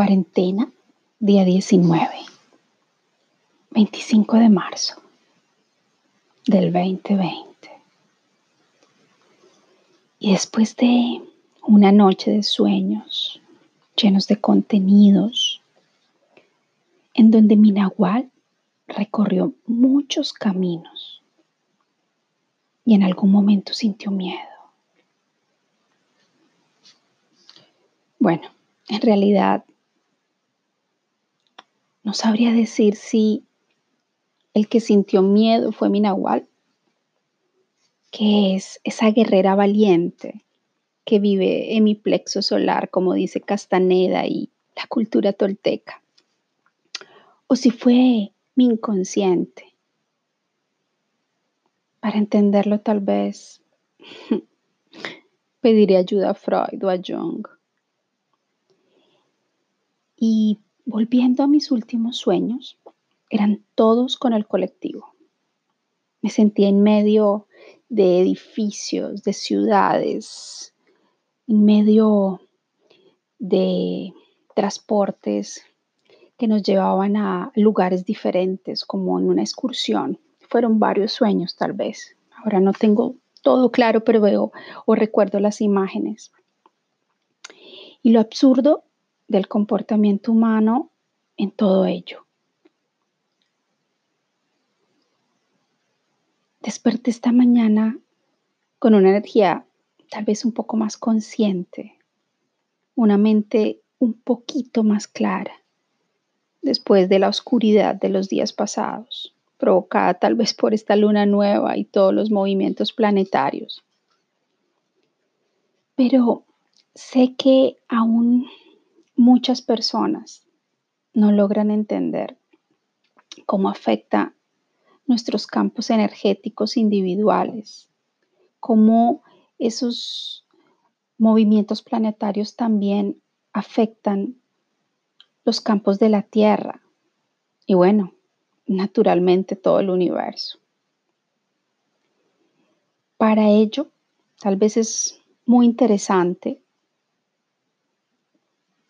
Cuarentena, día 19, 25 de marzo del 2020. Y después de una noche de sueños llenos de contenidos, en donde mi nahual recorrió muchos caminos y en algún momento sintió miedo. Bueno, en realidad no sabría decir si el que sintió miedo fue mi nahual, que es esa guerrera valiente que vive en mi plexo solar, como dice Castaneda y la cultura tolteca. O si fue mi inconsciente. Para entenderlo tal vez pediré ayuda a Freud o a Jung. Y Volviendo a mis últimos sueños, eran todos con el colectivo. Me sentía en medio de edificios, de ciudades, en medio de transportes que nos llevaban a lugares diferentes, como en una excursión. Fueron varios sueños tal vez. Ahora no tengo todo claro, pero veo o recuerdo las imágenes. Y lo absurdo del comportamiento humano en todo ello. Desperté esta mañana con una energía tal vez un poco más consciente, una mente un poquito más clara, después de la oscuridad de los días pasados, provocada tal vez por esta luna nueva y todos los movimientos planetarios. Pero sé que aún muchas personas no logran entender cómo afecta nuestros campos energéticos individuales, cómo esos movimientos planetarios también afectan los campos de la Tierra y bueno, naturalmente todo el universo. Para ello, tal vez es muy interesante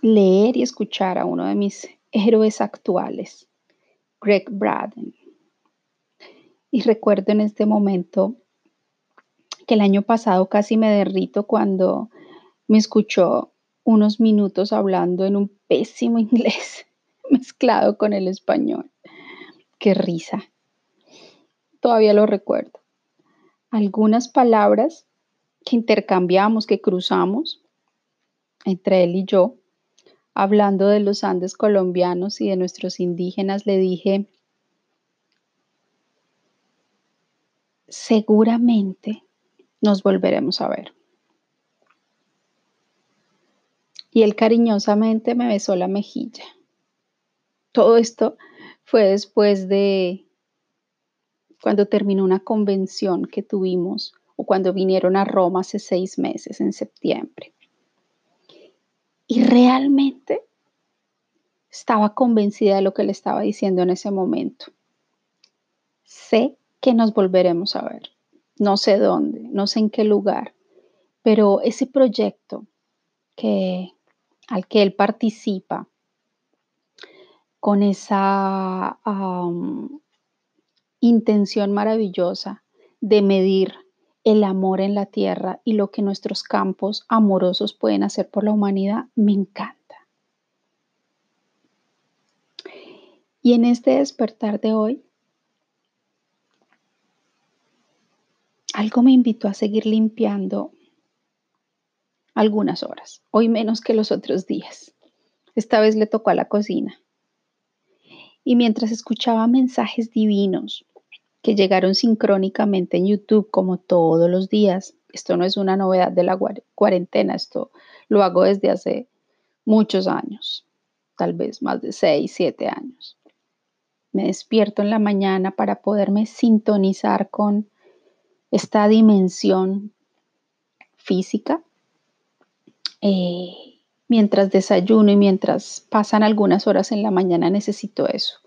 leer y escuchar a uno de mis héroes actuales, Greg Braden. Y recuerdo en este momento que el año pasado casi me derrito cuando me escuchó unos minutos hablando en un pésimo inglés mezclado con el español. Qué risa. Todavía lo recuerdo. Algunas palabras que intercambiamos, que cruzamos entre él y yo, hablando de los Andes colombianos y de nuestros indígenas, le dije, seguramente nos volveremos a ver. Y él cariñosamente me besó la mejilla. Todo esto fue después de cuando terminó una convención que tuvimos o cuando vinieron a Roma hace seis meses, en septiembre. Y realmente estaba convencida de lo que le estaba diciendo en ese momento. Sé que nos volveremos a ver. No sé dónde, no sé en qué lugar, pero ese proyecto que, al que él participa, con esa intención maravillosa de medir el amor en la tierra y lo que nuestros campos amorosos pueden hacer por la humanidad, me encanta. Y en este despertar de hoy, algo me invitó a seguir limpiando algunas horas, hoy menos que los otros días. Esta vez le tocó a la cocina. Y mientras escuchaba mensajes divinos que llegaron sincrónicamente en YouTube como todos los días. Esto no es una novedad de la cuarentena, esto lo hago desde hace muchos años, tal vez más de 6, 7 años. Me despierto en la mañana para poderme sintonizar con esta dimensión física. Eh, mientras desayuno y mientras pasan algunas horas en la mañana necesito eso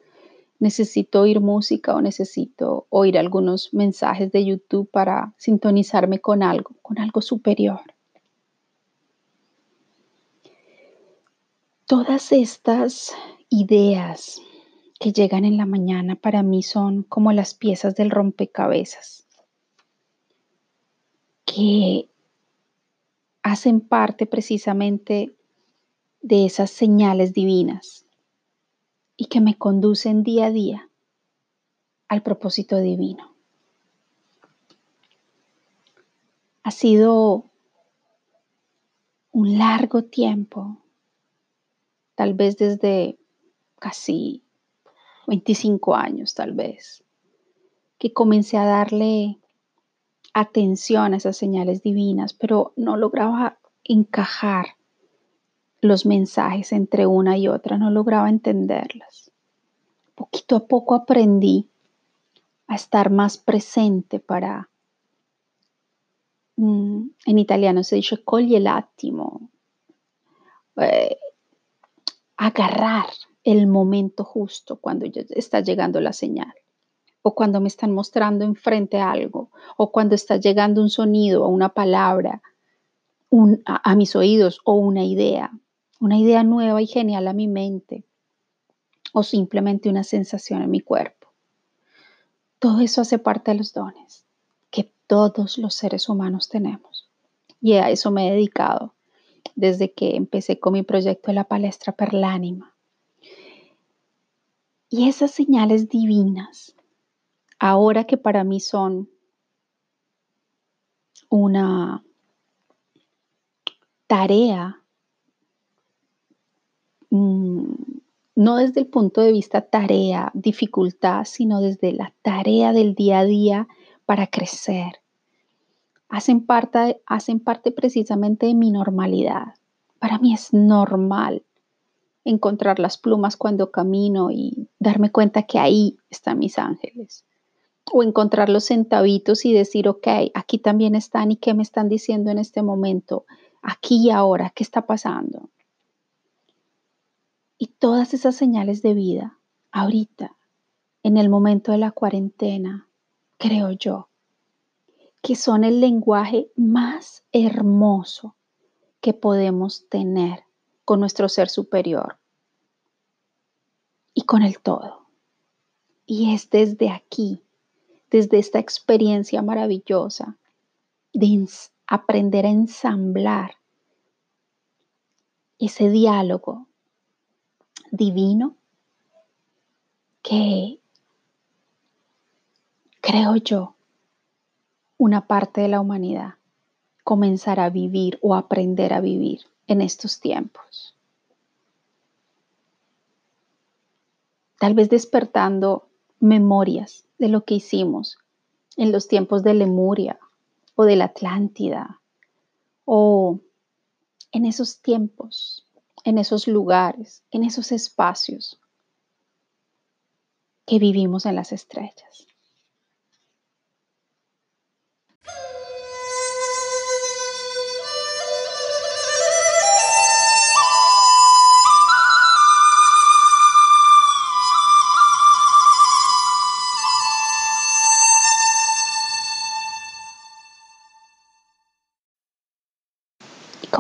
necesito oír música o necesito oír algunos mensajes de YouTube para sintonizarme con algo, con algo superior. Todas estas ideas que llegan en la mañana para mí son como las piezas del rompecabezas que hacen parte precisamente de esas señales divinas y que me conducen día a día al propósito divino. Ha sido un largo tiempo, tal vez desde casi 25 años, tal vez, que comencé a darle atención a esas señales divinas, pero no lograba encajar los mensajes entre una y otra, no lograba entenderlas. Poquito a poco aprendí a estar más presente para Mm, en italiano se dice coglie l'attimo, eh, agarrar el momento justo cuando está llegando la señal, o cuando me están mostrando enfrente algo, o cuando está llegando un sonido o una palabra a, a mis oídos, o una idea, una idea nueva y genial a mi mente, o simplemente una sensación en mi cuerpo. Todo eso hace parte de los dones todos los seres humanos tenemos. Y a eso me he dedicado desde que empecé con mi proyecto de la palestra Perlánima. Y esas señales divinas, ahora que para mí son una tarea, mm, no desde el punto de vista tarea, dificultad, sino desde la tarea del día a día para crecer. Hacen parte, hacen parte precisamente de mi normalidad. Para mí es normal encontrar las plumas cuando camino y darme cuenta que ahí están mis ángeles. O encontrar los centavitos y decir, ok, aquí también están y qué me están diciendo en este momento, aquí y ahora, qué está pasando. Y todas esas señales de vida, ahorita, en el momento de la cuarentena, creo yo, que son el lenguaje más hermoso que podemos tener con nuestro ser superior y con el todo. Y es desde aquí, desde esta experiencia maravillosa de aprender a ensamblar ese diálogo divino que creo yo, una parte de la humanidad comenzará a vivir o aprender a vivir en estos tiempos. Tal vez despertando memorias de lo que hicimos en los tiempos de Lemuria o de la Atlántida o en esos tiempos, en esos lugares, en esos espacios que vivimos en las estrellas.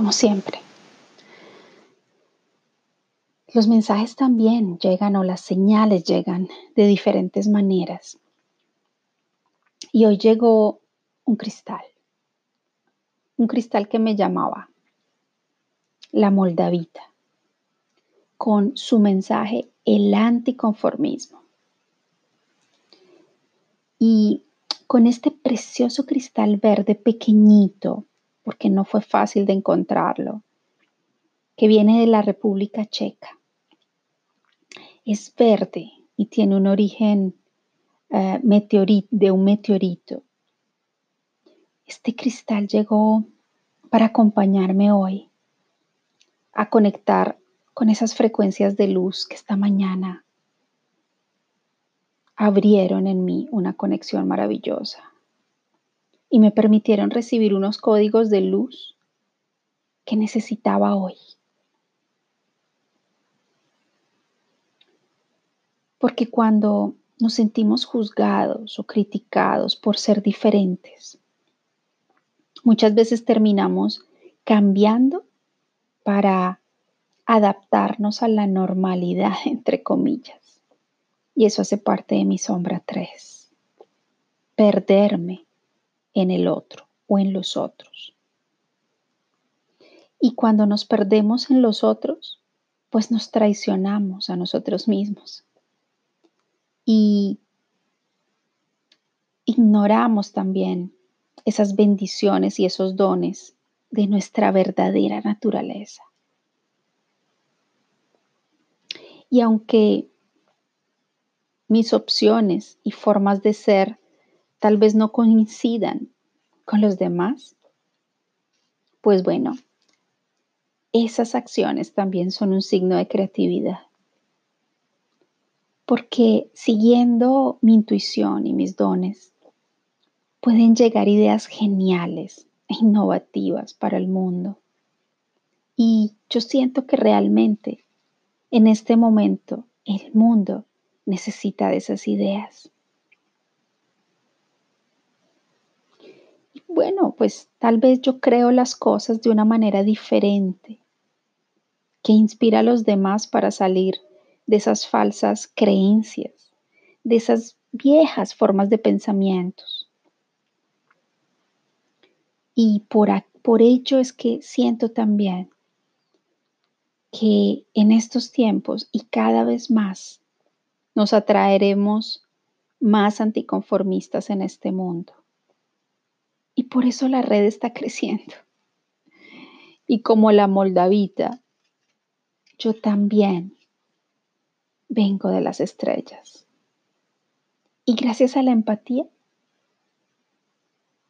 como siempre. Los mensajes también llegan o las señales llegan de diferentes maneras. Y hoy llegó un cristal, un cristal que me llamaba la Moldavita, con su mensaje el anticonformismo. Y con este precioso cristal verde pequeñito, porque no fue fácil de encontrarlo, que viene de la República Checa. Es verde y tiene un origen eh, de un meteorito. Este cristal llegó para acompañarme hoy a conectar con esas frecuencias de luz que esta mañana abrieron en mí una conexión maravillosa y me permitieron recibir unos códigos de luz que necesitaba hoy. Porque cuando nos sentimos juzgados o criticados por ser diferentes, muchas veces terminamos cambiando para adaptarnos a la normalidad, entre comillas. Y eso hace parte de mi sombra 3. Perderme en el otro o en los otros. Y cuando nos perdemos en los otros, pues nos traicionamos a nosotros mismos. Y ignoramos también esas bendiciones y esos dones de nuestra verdadera naturaleza. Y aunque mis opciones y formas de ser tal vez no coincidan con los demás, pues bueno, esas acciones también son un signo de creatividad. Porque siguiendo mi intuición y mis dones, pueden llegar ideas geniales e innovativas para el mundo. Y yo siento que realmente en este momento el mundo necesita de esas ideas. Bueno, pues tal vez yo creo las cosas de una manera diferente que inspira a los demás para salir de esas falsas creencias, de esas viejas formas de pensamientos. Y por, por ello es que siento también que en estos tiempos y cada vez más nos atraeremos más anticonformistas en este mundo. Y por eso la red está creciendo. Y como la moldavita, yo también vengo de las estrellas. Y gracias a la empatía,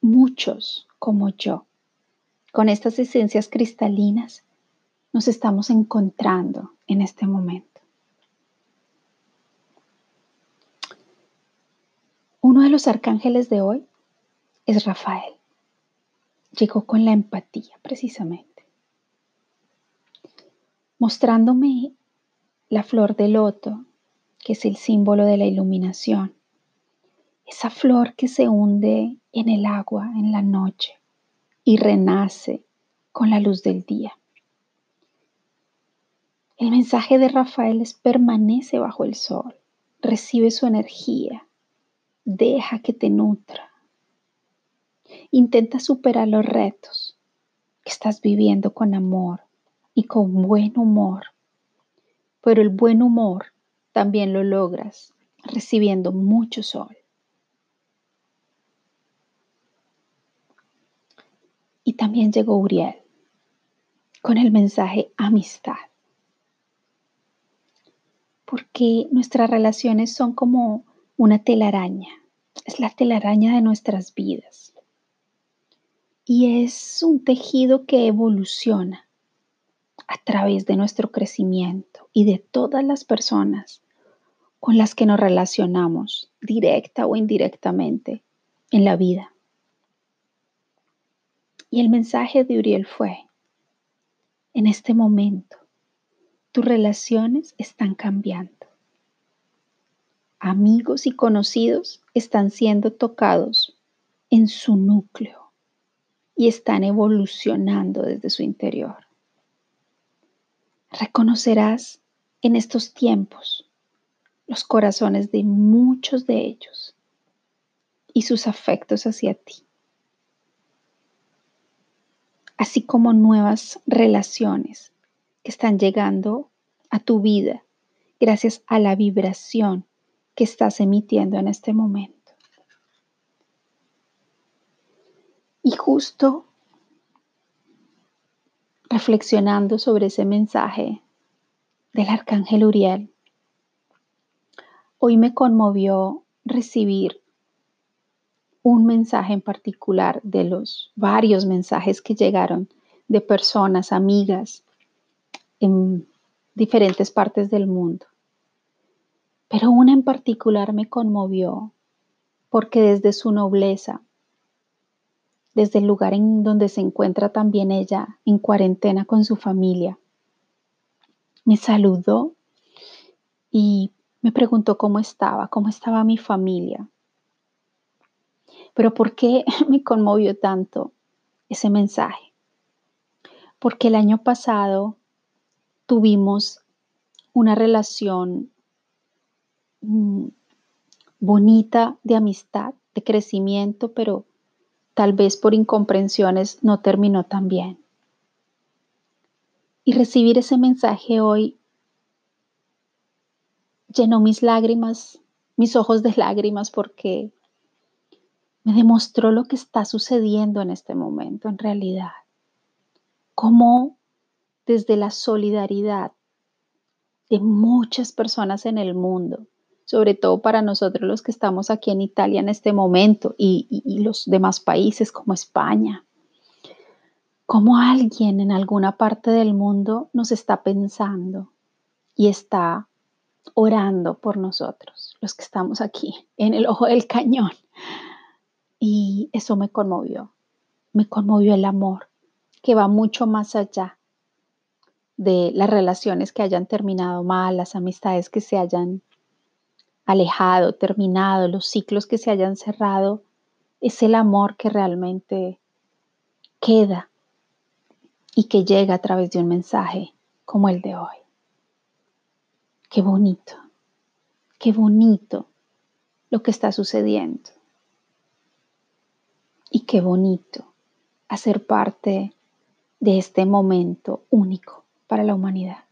muchos como yo, con estas esencias cristalinas, nos estamos encontrando en este momento. Uno de los arcángeles de hoy es Rafael. Llegó con la empatía precisamente mostrándome la flor de loto, que es el símbolo de la iluminación. Esa flor que se hunde en el agua en la noche y renace con la luz del día. El mensaje de Rafael es permanece bajo el sol, recibe su energía, deja que te nutra. Intenta superar los retos que estás viviendo con amor, y con buen humor. Pero el buen humor también lo logras recibiendo mucho sol. Y también llegó Uriel con el mensaje amistad. Porque nuestras relaciones son como una telaraña. Es la telaraña de nuestras vidas. Y es un tejido que evoluciona a través de nuestro crecimiento y de todas las personas con las que nos relacionamos directa o indirectamente en la vida. Y el mensaje de Uriel fue, en este momento, tus relaciones están cambiando. Amigos y conocidos están siendo tocados en su núcleo y están evolucionando desde su interior. Reconocerás en estos tiempos los corazones de muchos de ellos y sus afectos hacia ti, así como nuevas relaciones que están llegando a tu vida gracias a la vibración que estás emitiendo en este momento. Y justo reflexionando sobre ese mensaje del arcángel Uriel, hoy me conmovió recibir un mensaje en particular de los varios mensajes que llegaron de personas, amigas en diferentes partes del mundo. Pero una en particular me conmovió porque desde su nobleza desde el lugar en donde se encuentra también ella en cuarentena con su familia. Me saludó y me preguntó cómo estaba, cómo estaba mi familia. Pero ¿por qué me conmovió tanto ese mensaje? Porque el año pasado tuvimos una relación mm, bonita de amistad, de crecimiento, pero tal vez por incomprensiones no terminó tan bien. Y recibir ese mensaje hoy llenó mis lágrimas, mis ojos de lágrimas, porque me demostró lo que está sucediendo en este momento en realidad. Cómo desde la solidaridad de muchas personas en el mundo, sobre todo para nosotros los que estamos aquí en Italia en este momento y, los demás países como España, cómo alguien en alguna parte del mundo nos está pensando y está orando por nosotros, los que estamos aquí en el ojo del cañón. Y eso me conmovió, me conmovió el amor, que va mucho más allá de las relaciones que hayan terminado mal, las amistades que se hayan alejado, terminado, los ciclos que se hayan cerrado, es el amor que realmente queda y que llega a través de un mensaje como el de hoy. Qué bonito, qué bonito lo que está sucediendo y qué bonito hacer parte de este momento único para la humanidad.